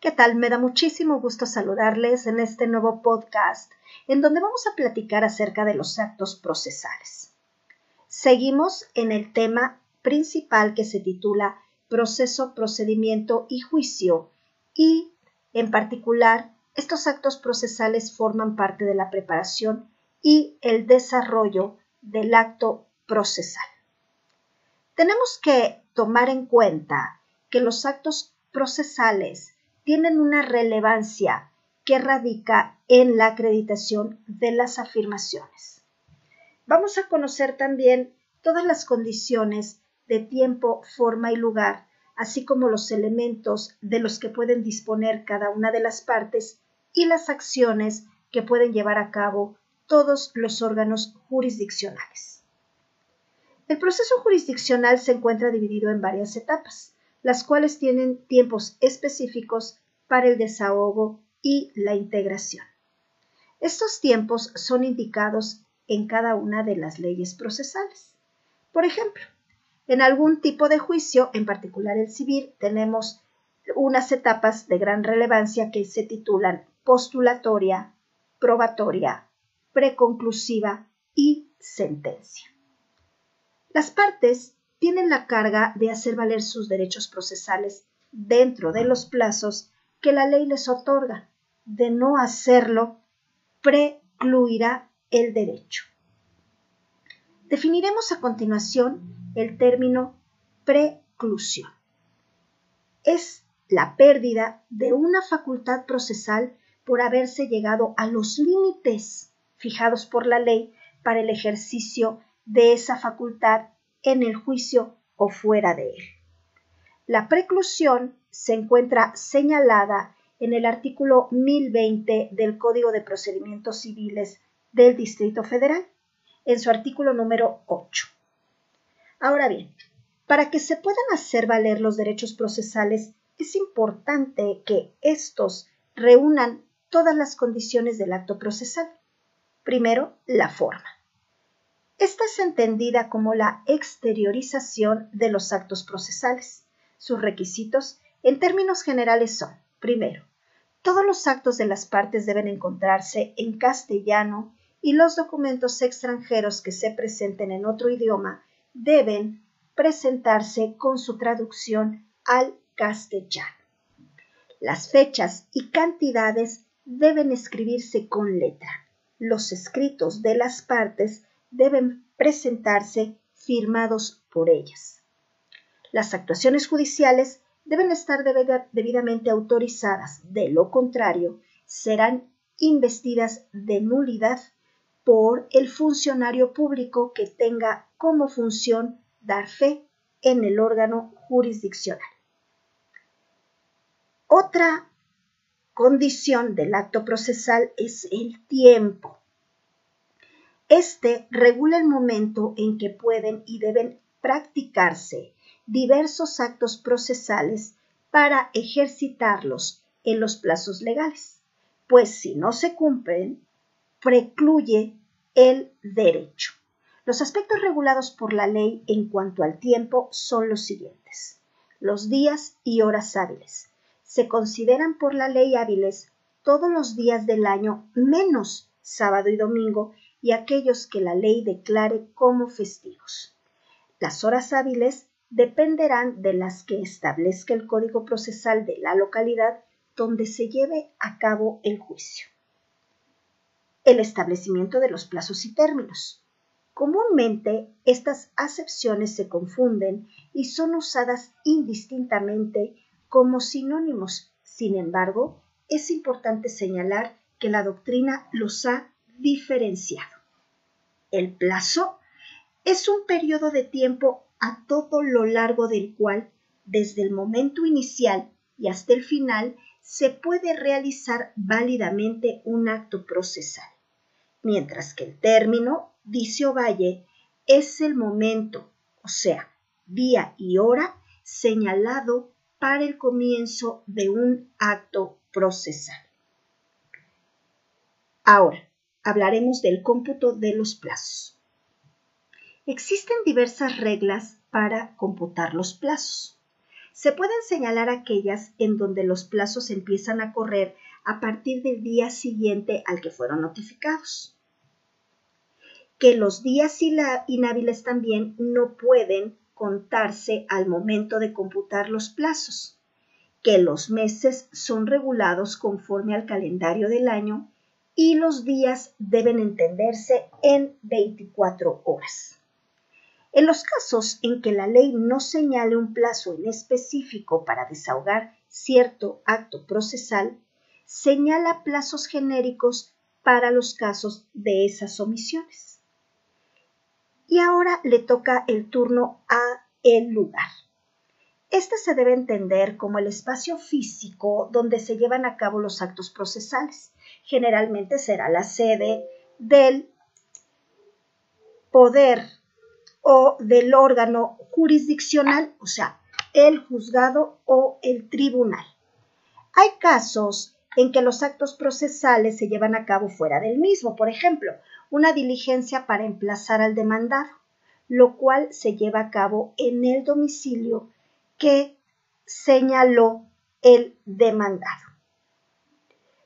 ¿Qué tal? Me da muchísimo gusto saludarles en este nuevo podcast en donde vamos a platicar acerca de los actos procesales. Seguimos en el tema principal que se titula proceso, procedimiento y juicio y en particular estos actos procesales forman parte de la preparación y el desarrollo del acto procesal. Tenemos que tomar en cuenta que los actos procesales tienen una relevancia que radica en la acreditación de las afirmaciones. Vamos a conocer también todas las condiciones de tiempo, forma y lugar, así como los elementos de los que pueden disponer cada una de las partes y las acciones que pueden llevar a cabo todos los órganos jurisdiccionales. El proceso jurisdiccional se encuentra dividido en varias etapas las cuales tienen tiempos específicos para el desahogo y la integración. Estos tiempos son indicados en cada una de las leyes procesales. Por ejemplo, en algún tipo de juicio, en particular el civil, tenemos unas etapas de gran relevancia que se titulan postulatoria, probatoria, preconclusiva y sentencia. Las partes tienen la carga de hacer valer sus derechos procesales dentro de los plazos que la ley les otorga. De no hacerlo, precluirá el derecho. Definiremos a continuación el término preclusión. Es la pérdida de una facultad procesal por haberse llegado a los límites fijados por la ley para el ejercicio de esa facultad en el juicio o fuera de él. La preclusión se encuentra señalada en el artículo 1020 del Código de Procedimientos Civiles del Distrito Federal, en su artículo número 8. Ahora bien, para que se puedan hacer valer los derechos procesales, es importante que estos reúnan todas las condiciones del acto procesal. Primero, la forma. Esta es entendida como la exteriorización de los actos procesales. Sus requisitos, en términos generales, son, primero, todos los actos de las partes deben encontrarse en castellano y los documentos extranjeros que se presenten en otro idioma deben presentarse con su traducción al castellano. Las fechas y cantidades deben escribirse con letra. Los escritos de las partes deben presentarse firmados por ellas. Las actuaciones judiciales deben estar debidamente autorizadas, de lo contrario, serán investidas de nulidad por el funcionario público que tenga como función dar fe en el órgano jurisdiccional. Otra condición del acto procesal es el tiempo. Este regula el momento en que pueden y deben practicarse diversos actos procesales para ejercitarlos en los plazos legales, pues si no se cumplen, precluye el derecho. Los aspectos regulados por la ley en cuanto al tiempo son los siguientes. Los días y horas hábiles. Se consideran por la ley hábiles todos los días del año menos sábado y domingo y aquellos que la ley declare como festivos. Las horas hábiles dependerán de las que establezca el Código Procesal de la localidad donde se lleve a cabo el juicio. El establecimiento de los plazos y términos. Comúnmente estas acepciones se confunden y son usadas indistintamente como sinónimos. Sin embargo, es importante señalar que la doctrina los ha diferenciado. El plazo es un periodo de tiempo a todo lo largo del cual, desde el momento inicial y hasta el final, se puede realizar válidamente un acto procesal, mientras que el término, dice Ovalle, es el momento, o sea, día y hora señalado para el comienzo de un acto procesal. Ahora, hablaremos del cómputo de los plazos. Existen diversas reglas para computar los plazos. Se pueden señalar aquellas en donde los plazos empiezan a correr a partir del día siguiente al que fueron notificados. Que los días inhábiles también no pueden contarse al momento de computar los plazos, que los meses son regulados conforme al calendario del año y los días deben entenderse en 24 horas. En los casos en que la ley no señale un plazo en específico para desahogar cierto acto procesal, señala plazos genéricos para los casos de esas omisiones. Y ahora le toca el turno a el lugar. Este se debe entender como el espacio físico donde se llevan a cabo los actos procesales. Generalmente será la sede del poder o del órgano jurisdiccional, o sea, el juzgado o el tribunal. Hay casos en que los actos procesales se llevan a cabo fuera del mismo, por ejemplo, una diligencia para emplazar al demandado, lo cual se lleva a cabo en el domicilio que señaló el demandado.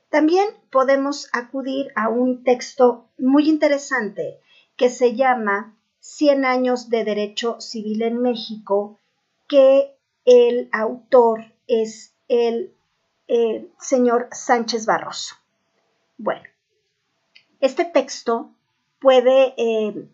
También podemos acudir a un texto muy interesante que se llama 100 años de derecho civil en México, que el autor es el eh, señor Sánchez Barroso. Bueno, este texto puede, eh,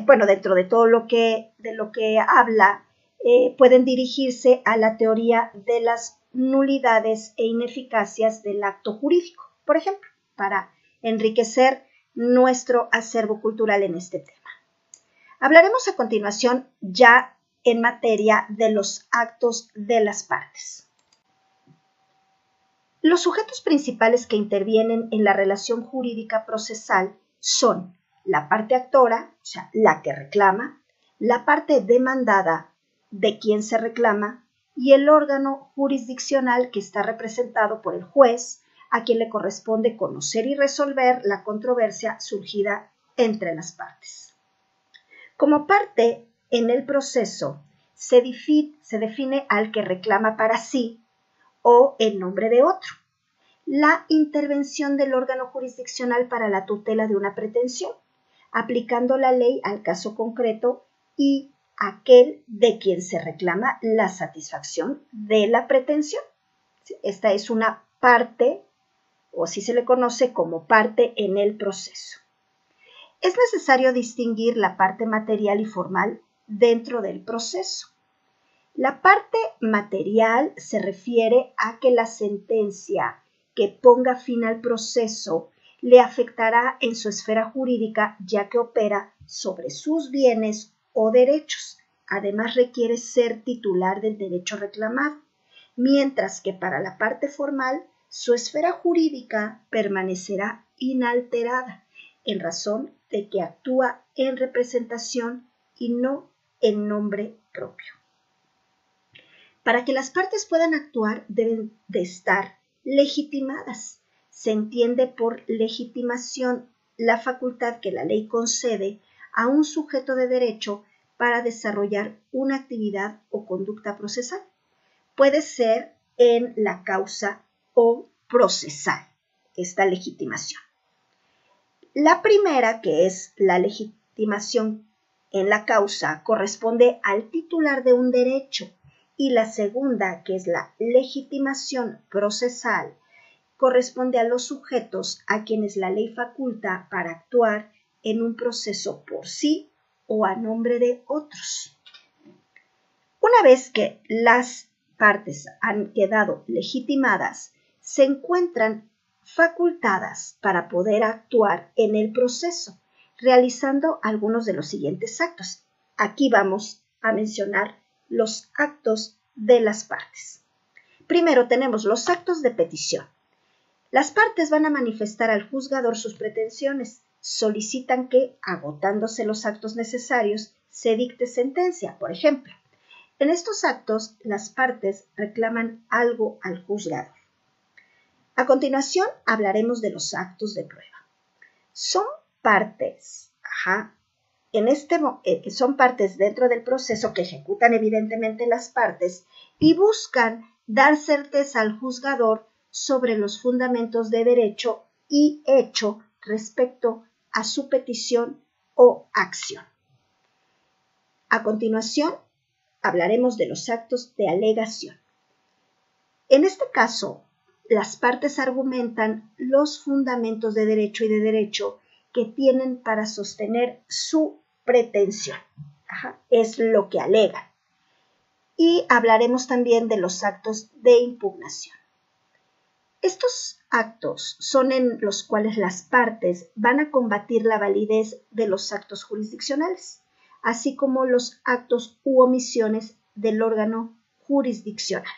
bueno, dentro de todo lo que, de lo que habla, eh, pueden dirigirse a la teoría de las nulidades e ineficacias del acto jurídico, por ejemplo, para enriquecer nuestro acervo cultural en este tema. Hablaremos a continuación ya en materia de los actos de las partes. Los sujetos principales que intervienen en la relación jurídica procesal son la parte actora, o sea, la que reclama, la parte demandada de quien se reclama y el órgano jurisdiccional que está representado por el juez, a quien le corresponde conocer y resolver la controversia surgida entre las partes. Como parte en el proceso, se, se define al que reclama para sí o en nombre de otro. La intervención del órgano jurisdiccional para la tutela de una pretensión, aplicando la ley al caso concreto y aquel de quien se reclama la satisfacción de la pretensión. Esta es una parte, o si se le conoce como parte en el proceso. Es necesario distinguir la parte material y formal dentro del proceso. La parte material se refiere a que la sentencia que ponga fin al proceso le afectará en su esfera jurídica ya que opera sobre sus bienes o derechos. Además requiere ser titular del derecho reclamado, mientras que para la parte formal su esfera jurídica permanecerá inalterada en razón de que actúa en representación y no en nombre propio. Para que las partes puedan actuar deben de estar legitimadas. Se entiende por legitimación la facultad que la ley concede a un sujeto de derecho para desarrollar una actividad o conducta procesal. Puede ser en la causa o procesal esta legitimación. La primera, que es la legitimación en la causa, corresponde al titular de un derecho y la segunda, que es la legitimación procesal, corresponde a los sujetos a quienes la ley faculta para actuar en un proceso por sí o a nombre de otros. Una vez que las partes han quedado legitimadas, se encuentran facultadas para poder actuar en el proceso, realizando algunos de los siguientes actos. Aquí vamos a mencionar los actos de las partes. Primero tenemos los actos de petición. Las partes van a manifestar al juzgador sus pretensiones, solicitan que, agotándose los actos necesarios, se dicte sentencia, por ejemplo. En estos actos, las partes reclaman algo al juzgador. A continuación, hablaremos de los actos de prueba. Son partes, ajá, este, eh, son partes dentro del proceso que ejecutan evidentemente las partes y buscan dar certeza al juzgador sobre los fundamentos de derecho y hecho respecto a su petición o acción. A continuación, hablaremos de los actos de alegación. En este caso, las partes argumentan los fundamentos de derecho y de derecho que tienen para sostener su pretensión. es lo que alegan. Y hablaremos también de los actos de impugnación. Estos actos son en los cuales las partes van a combatir la validez de los actos jurisdiccionales, así como los actos u omisiones del órgano jurisdiccional.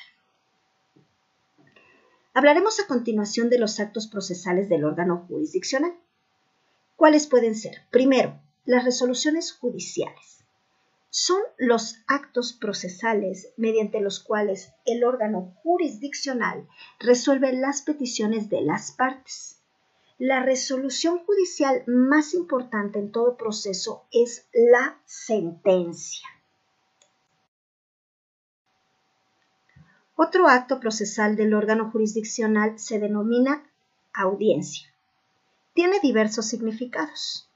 Hablaremos a continuación de los actos procesales del órgano jurisdiccional. ¿Cuáles pueden ser? Primero, las resoluciones judiciales. Son los actos procesales mediante los cuales el órgano jurisdiccional resuelve las peticiones de las partes. La resolución judicial más importante en todo proceso es la sentencia. Otro acto procesal del órgano jurisdiccional se denomina audiencia. Tiene diversos significados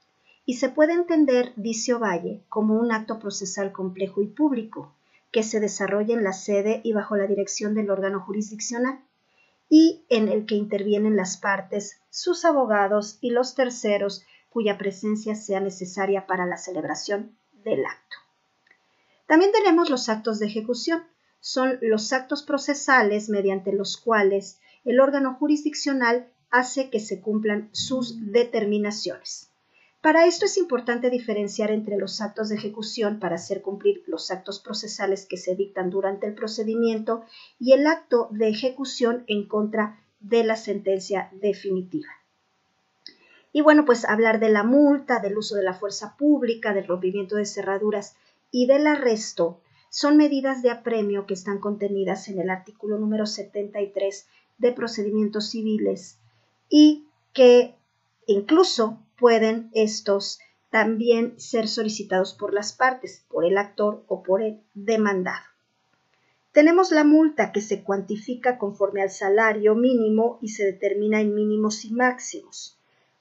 y se puede entender, dice Ovalle, como un acto procesal complejo y público que se desarrolla en la sede y bajo la dirección del órgano jurisdiccional y en el que intervienen las partes, sus abogados y los terceros cuya presencia sea necesaria para la celebración del acto. También tenemos los actos de ejecución, son los actos procesales mediante los cuales el órgano jurisdiccional hace que se cumplan sus determinaciones. Para esto es importante diferenciar entre los actos de ejecución para hacer cumplir los actos procesales que se dictan durante el procedimiento y el acto de ejecución en contra de la sentencia definitiva. Y bueno, pues hablar de la multa, del uso de la fuerza pública, del rompimiento de cerraduras y del arresto son medidas de apremio que están contenidas en el artículo número 73 de procedimientos civiles y que incluso pueden estos también ser solicitados por las partes, por el actor o por el demandado. Tenemos la multa que se cuantifica conforme al salario mínimo y se determina en mínimos y máximos.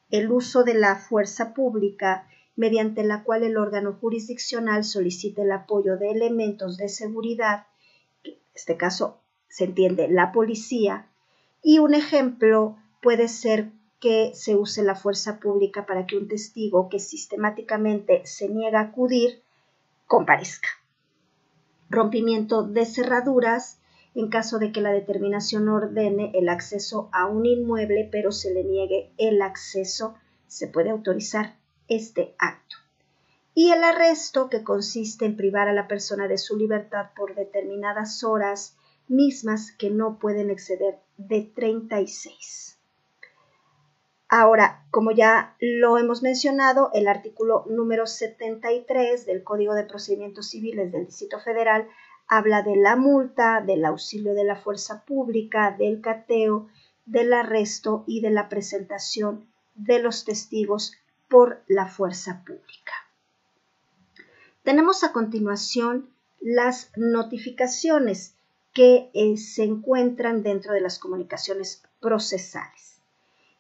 El uso de la fuerza pública mediante la cual el órgano jurisdiccional solicita el apoyo de elementos de seguridad, en este caso se entiende la policía, y un ejemplo puede ser que se use la fuerza pública para que un testigo que sistemáticamente se niega a acudir comparezca. Rompimiento de cerraduras en caso de que la determinación ordene el acceso a un inmueble pero se le niegue el acceso, se puede autorizar este acto. Y el arresto, que consiste en privar a la persona de su libertad por determinadas horas mismas que no pueden exceder de 36. Ahora, como ya lo hemos mencionado, el artículo número 73 del Código de Procedimientos Civiles del Distrito Federal habla de la multa, del auxilio de la fuerza pública, del cateo, del arresto y de la presentación de los testigos por la fuerza pública. Tenemos a continuación las notificaciones que eh, se encuentran dentro de las comunicaciones procesales.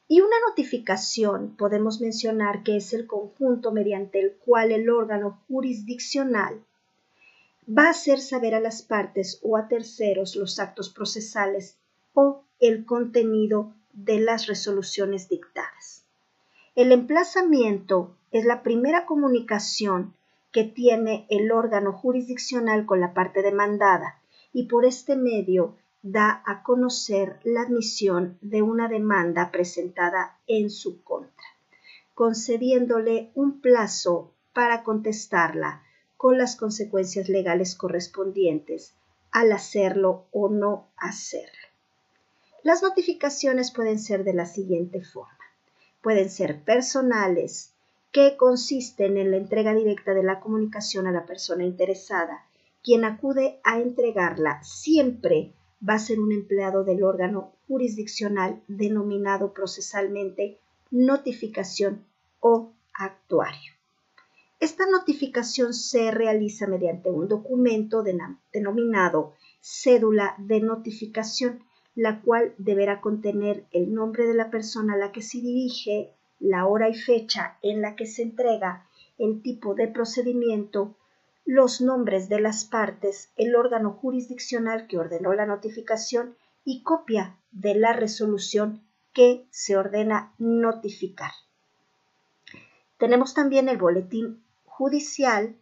Y una notificación podemos mencionar que es el conjunto mediante el cual el órgano jurisdiccional va a hacer saber a las partes o a terceros los actos procesales o el contenido de las resoluciones dictadas. El emplazamiento es la primera comunicación que tiene el órgano jurisdiccional con la parte demandada y por este medio da a conocer la admisión de una demanda presentada en su contra, concediéndole un plazo para contestarla con las consecuencias legales correspondientes al hacerlo o no hacerlo. Las notificaciones pueden ser de la siguiente forma pueden ser personales, que consisten en la entrega directa de la comunicación a la persona interesada. Quien acude a entregarla siempre va a ser un empleado del órgano jurisdiccional denominado procesalmente notificación o actuario. Esta notificación se realiza mediante un documento denominado cédula de notificación, la cual deberá contener el nombre de la persona a la que se dirige, la hora y fecha en la que se entrega, el tipo de procedimiento, los nombres de las partes, el órgano jurisdiccional que ordenó la notificación y copia de la resolución que se ordena notificar. Tenemos también el boletín judicial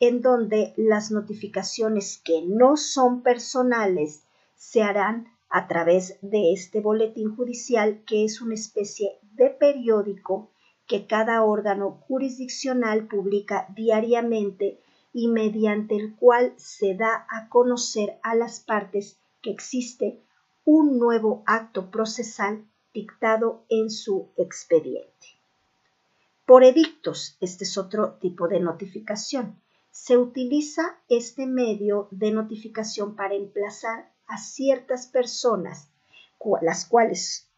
en donde las notificaciones que no son personales se harán a través de este boletín judicial que es una especie de periódico que cada órgano jurisdiccional publica diariamente y mediante el cual se da a conocer a las partes que existe un nuevo acto procesal dictado en su expediente. Por edictos, este es otro tipo de notificación. Se utiliza este medio de notificación para emplazar a ciertas personas, las cuales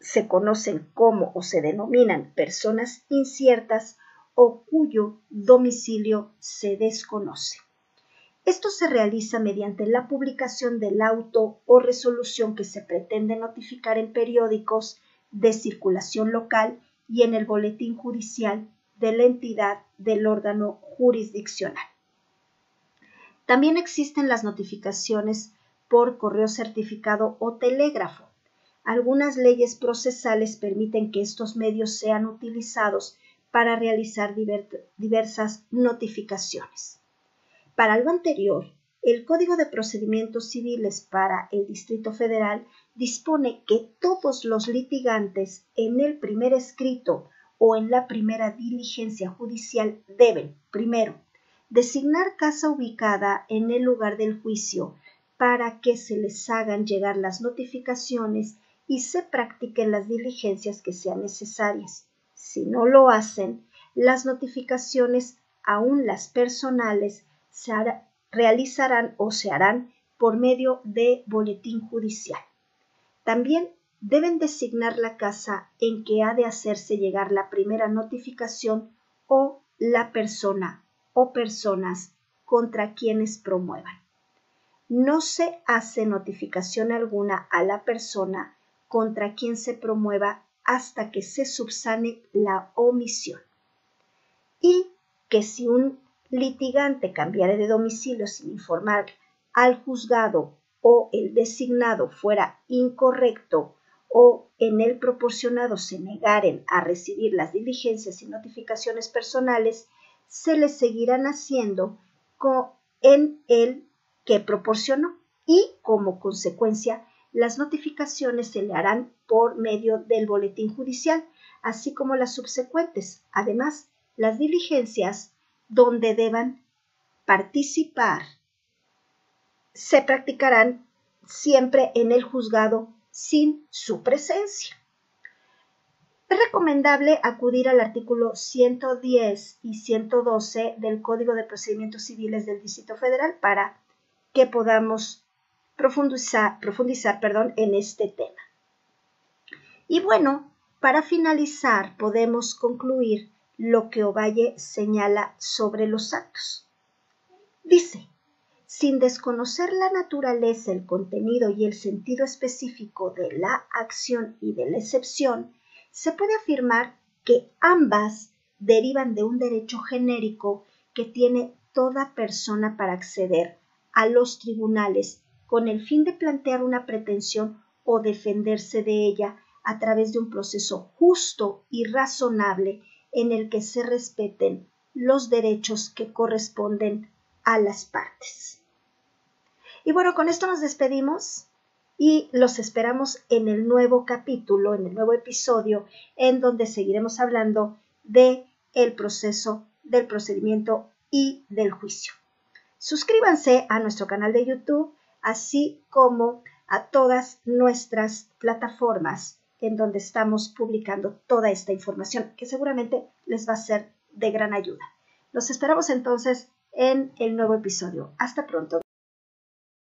se conocen como o se denominan personas inciertas o cuyo domicilio se desconoce. Esto se realiza mediante la publicación del auto o resolución que se pretende notificar en periódicos de circulación local y en el boletín judicial de la entidad del órgano jurisdiccional. También existen las notificaciones por correo certificado o telégrafo. Algunas leyes procesales permiten que estos medios sean utilizados para realizar diversas notificaciones. Para lo anterior, el Código de Procedimientos Civiles para el Distrito Federal dispone que todos los litigantes en el primer escrito o en la primera diligencia judicial deben, primero, designar casa ubicada en el lugar del juicio para que se les hagan llegar las notificaciones y se practiquen las diligencias que sean necesarias. Si no lo hacen, las notificaciones, aún las personales, se realizarán o se harán por medio de boletín judicial. También deben designar la casa en que ha de hacerse llegar la primera notificación o la persona o personas contra quienes promuevan. No se hace notificación alguna a la persona contra quien se promueva hasta que se subsane la omisión. Y que si un litigante cambiare de domicilio sin informar al juzgado o el designado fuera incorrecto o en el proporcionado se negaren a recibir las diligencias y notificaciones personales, se les seguirán haciendo en el que proporcionó y como consecuencia las notificaciones se le harán por medio del boletín judicial, así como las subsecuentes. Además, las diligencias donde deban participar se practicarán siempre en el juzgado sin su presencia. Es recomendable acudir al artículo 110 y 112 del Código de Procedimientos Civiles del Distrito Federal para que podamos profundizar, profundizar perdón, en este tema. Y bueno, para finalizar podemos concluir lo que Ovalle señala sobre los actos. Dice, sin desconocer la naturaleza, el contenido y el sentido específico de la acción y de la excepción, se puede afirmar que ambas derivan de un derecho genérico que tiene toda persona para acceder a los tribunales con el fin de plantear una pretensión o defenderse de ella a través de un proceso justo y razonable en el que se respeten los derechos que corresponden a las partes. Y bueno, con esto nos despedimos y los esperamos en el nuevo capítulo, en el nuevo episodio, en donde seguiremos hablando de el proceso, del procedimiento y del juicio. Suscríbanse a nuestro canal de YouTube así como a todas nuestras plataformas en donde estamos publicando toda esta información que seguramente les va a ser de gran ayuda. Los esperamos entonces en el nuevo episodio. Hasta pronto.